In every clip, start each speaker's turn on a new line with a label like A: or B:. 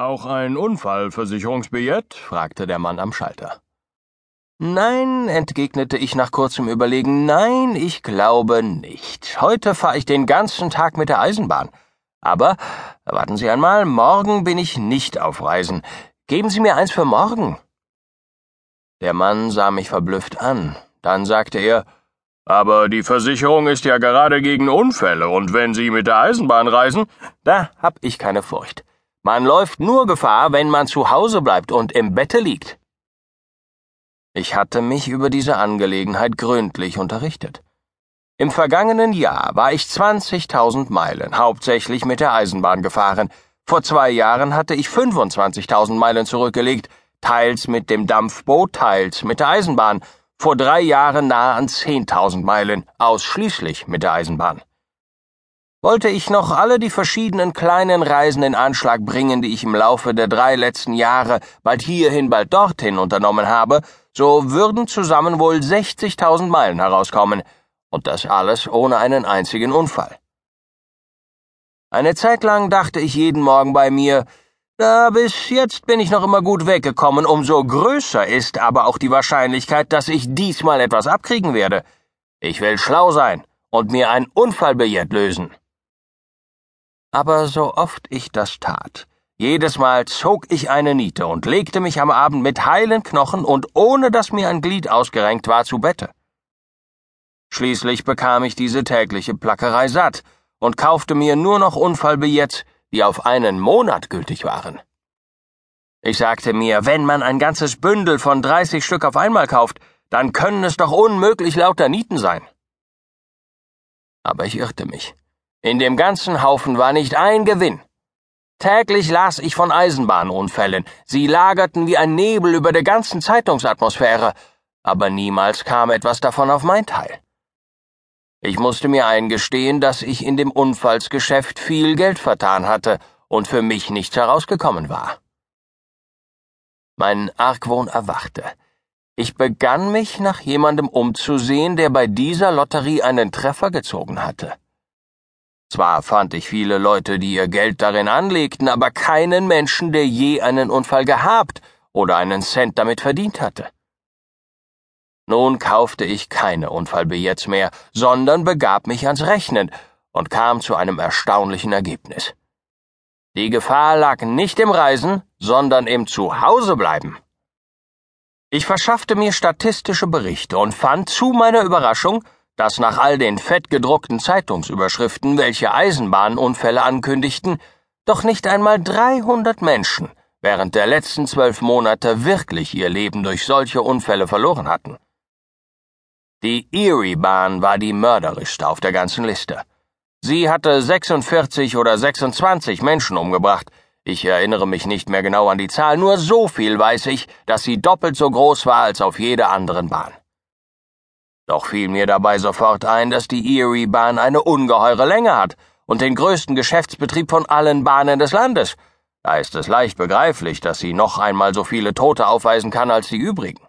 A: Auch ein Unfallversicherungsbillett? fragte der Mann am Schalter.
B: Nein, entgegnete ich nach kurzem Überlegen, nein, ich glaube nicht. Heute fahre ich den ganzen Tag mit der Eisenbahn. Aber, warten Sie einmal, morgen bin ich nicht auf Reisen. Geben Sie mir eins für morgen. Der Mann sah mich verblüfft an. Dann sagte er,
A: aber die Versicherung ist ja gerade gegen Unfälle, und wenn Sie mit der Eisenbahn reisen,
B: da hab ich keine Furcht. Man läuft nur Gefahr, wenn man zu Hause bleibt und im Bette liegt. Ich hatte mich über diese Angelegenheit gründlich unterrichtet. Im vergangenen Jahr war ich 20.000 Meilen, hauptsächlich mit der Eisenbahn gefahren. Vor zwei Jahren hatte ich 25.000 Meilen zurückgelegt, teils mit dem Dampfboot, teils mit der Eisenbahn. Vor drei Jahren nahe an 10.000 Meilen, ausschließlich mit der Eisenbahn. Wollte ich noch alle die verschiedenen kleinen Reisen in Anschlag bringen, die ich im Laufe der drei letzten Jahre bald hierhin, bald dorthin unternommen habe, so würden zusammen wohl 60.000 Meilen herauskommen, und das alles ohne einen einzigen Unfall. Eine Zeit lang dachte ich jeden Morgen bei mir, na, bis jetzt bin ich noch immer gut weggekommen, umso größer ist aber auch die Wahrscheinlichkeit, dass ich diesmal etwas abkriegen werde. Ich will schlau sein und mir ein Unfallbillett lösen. Aber so oft ich das tat, jedes Mal zog ich eine Niete und legte mich am Abend mit heilen Knochen und ohne dass mir ein Glied ausgerenkt war zu Bette. Schließlich bekam ich diese tägliche Plackerei satt und kaufte mir nur noch Unfallbillets, die auf einen Monat gültig waren. Ich sagte mir, wenn man ein ganzes Bündel von 30 Stück auf einmal kauft, dann können es doch unmöglich lauter Nieten sein. Aber ich irrte mich. In dem ganzen Haufen war nicht ein Gewinn. Täglich las ich von Eisenbahnunfällen, sie lagerten wie ein Nebel über der ganzen Zeitungsatmosphäre, aber niemals kam etwas davon auf mein Teil. Ich musste mir eingestehen, dass ich in dem Unfallsgeschäft viel Geld vertan hatte und für mich nichts herausgekommen war. Mein Argwohn erwachte. Ich begann mich nach jemandem umzusehen, der bei dieser Lotterie einen Treffer gezogen hatte. Zwar fand ich viele Leute, die ihr Geld darin anlegten, aber keinen Menschen, der je einen Unfall gehabt oder einen Cent damit verdient hatte. Nun kaufte ich keine Unfallbillets mehr, sondern begab mich ans Rechnen und kam zu einem erstaunlichen Ergebnis. Die Gefahr lag nicht im Reisen, sondern im Zuhausebleiben. Ich verschaffte mir statistische Berichte und fand zu meiner Überraschung, dass nach all den fettgedruckten Zeitungsüberschriften, welche Eisenbahnunfälle ankündigten, doch nicht einmal 300 Menschen während der letzten zwölf Monate wirklich ihr Leben durch solche Unfälle verloren hatten. Die Erie-Bahn war die mörderischste auf der ganzen Liste. Sie hatte 46 oder 26 Menschen umgebracht. Ich erinnere mich nicht mehr genau an die Zahl, nur so viel weiß ich, dass sie doppelt so groß war als auf jeder anderen Bahn. Doch fiel mir dabei sofort ein, dass die Erie-Bahn eine ungeheure Länge hat und den größten Geschäftsbetrieb von allen Bahnen des Landes. Da ist es leicht begreiflich, dass sie noch einmal so viele Tote aufweisen kann als die übrigen.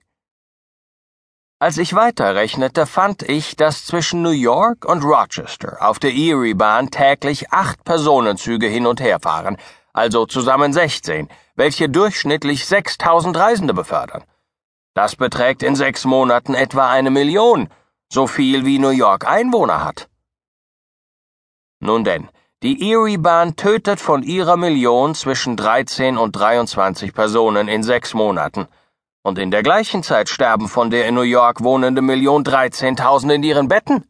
B: Als ich weiterrechnete, fand ich, dass zwischen New York und Rochester auf der Erie-Bahn täglich acht Personenzüge hin und her fahren, also zusammen 16, welche durchschnittlich 6000 Reisende befördern. Das beträgt in sechs Monaten etwa eine Million, so viel wie New York Einwohner hat. Nun denn, die Erie-Bahn tötet von ihrer Million zwischen 13 und 23 Personen in sechs Monaten, und in der gleichen Zeit sterben von der in New York wohnende Million 13.000 in ihren Betten.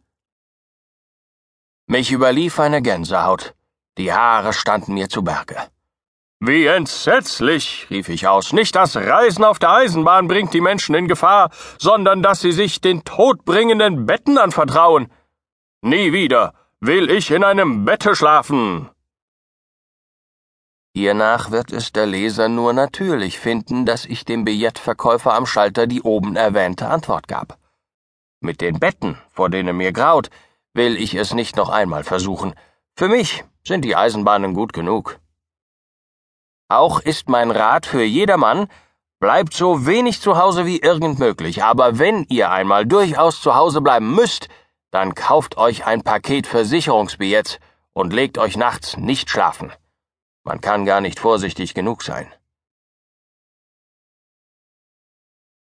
B: Mich überlief eine Gänsehaut, die Haare standen mir zu Berge.
A: Wie entsetzlich, rief ich aus, nicht das Reisen auf der Eisenbahn bringt die Menschen in Gefahr, sondern dass sie sich den todbringenden Betten anvertrauen. Nie wieder will ich in einem Bette schlafen.
B: Hiernach wird es der Leser nur natürlich finden, dass ich dem Billettverkäufer am Schalter die oben erwähnte Antwort gab. Mit den Betten, vor denen mir graut, will ich es nicht noch einmal versuchen. Für mich sind die Eisenbahnen gut genug. Auch ist mein Rat für jedermann, bleibt so wenig zu Hause wie irgend möglich, aber wenn ihr einmal durchaus zu Hause bleiben müsst, dann kauft euch ein Paket Versicherungsbillets und legt euch nachts nicht schlafen. Man kann gar nicht vorsichtig genug sein.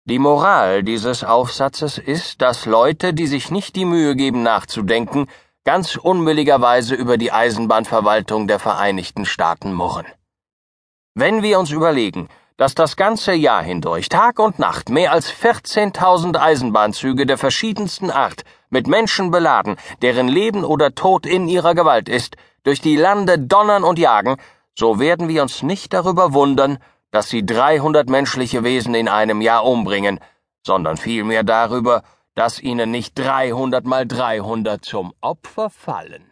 B: Die Moral dieses Aufsatzes ist, dass Leute, die sich nicht die Mühe geben nachzudenken, ganz unbilligerweise über die Eisenbahnverwaltung der Vereinigten Staaten murren. Wenn wir uns überlegen, dass das ganze Jahr hindurch Tag und Nacht mehr als 14.000 Eisenbahnzüge der verschiedensten Art mit Menschen beladen, deren Leben oder Tod in ihrer Gewalt ist, durch die Lande donnern und jagen, so werden wir uns nicht darüber wundern, dass sie 300 menschliche Wesen in einem Jahr umbringen, sondern vielmehr darüber, dass ihnen nicht 300 mal 300 zum Opfer fallen.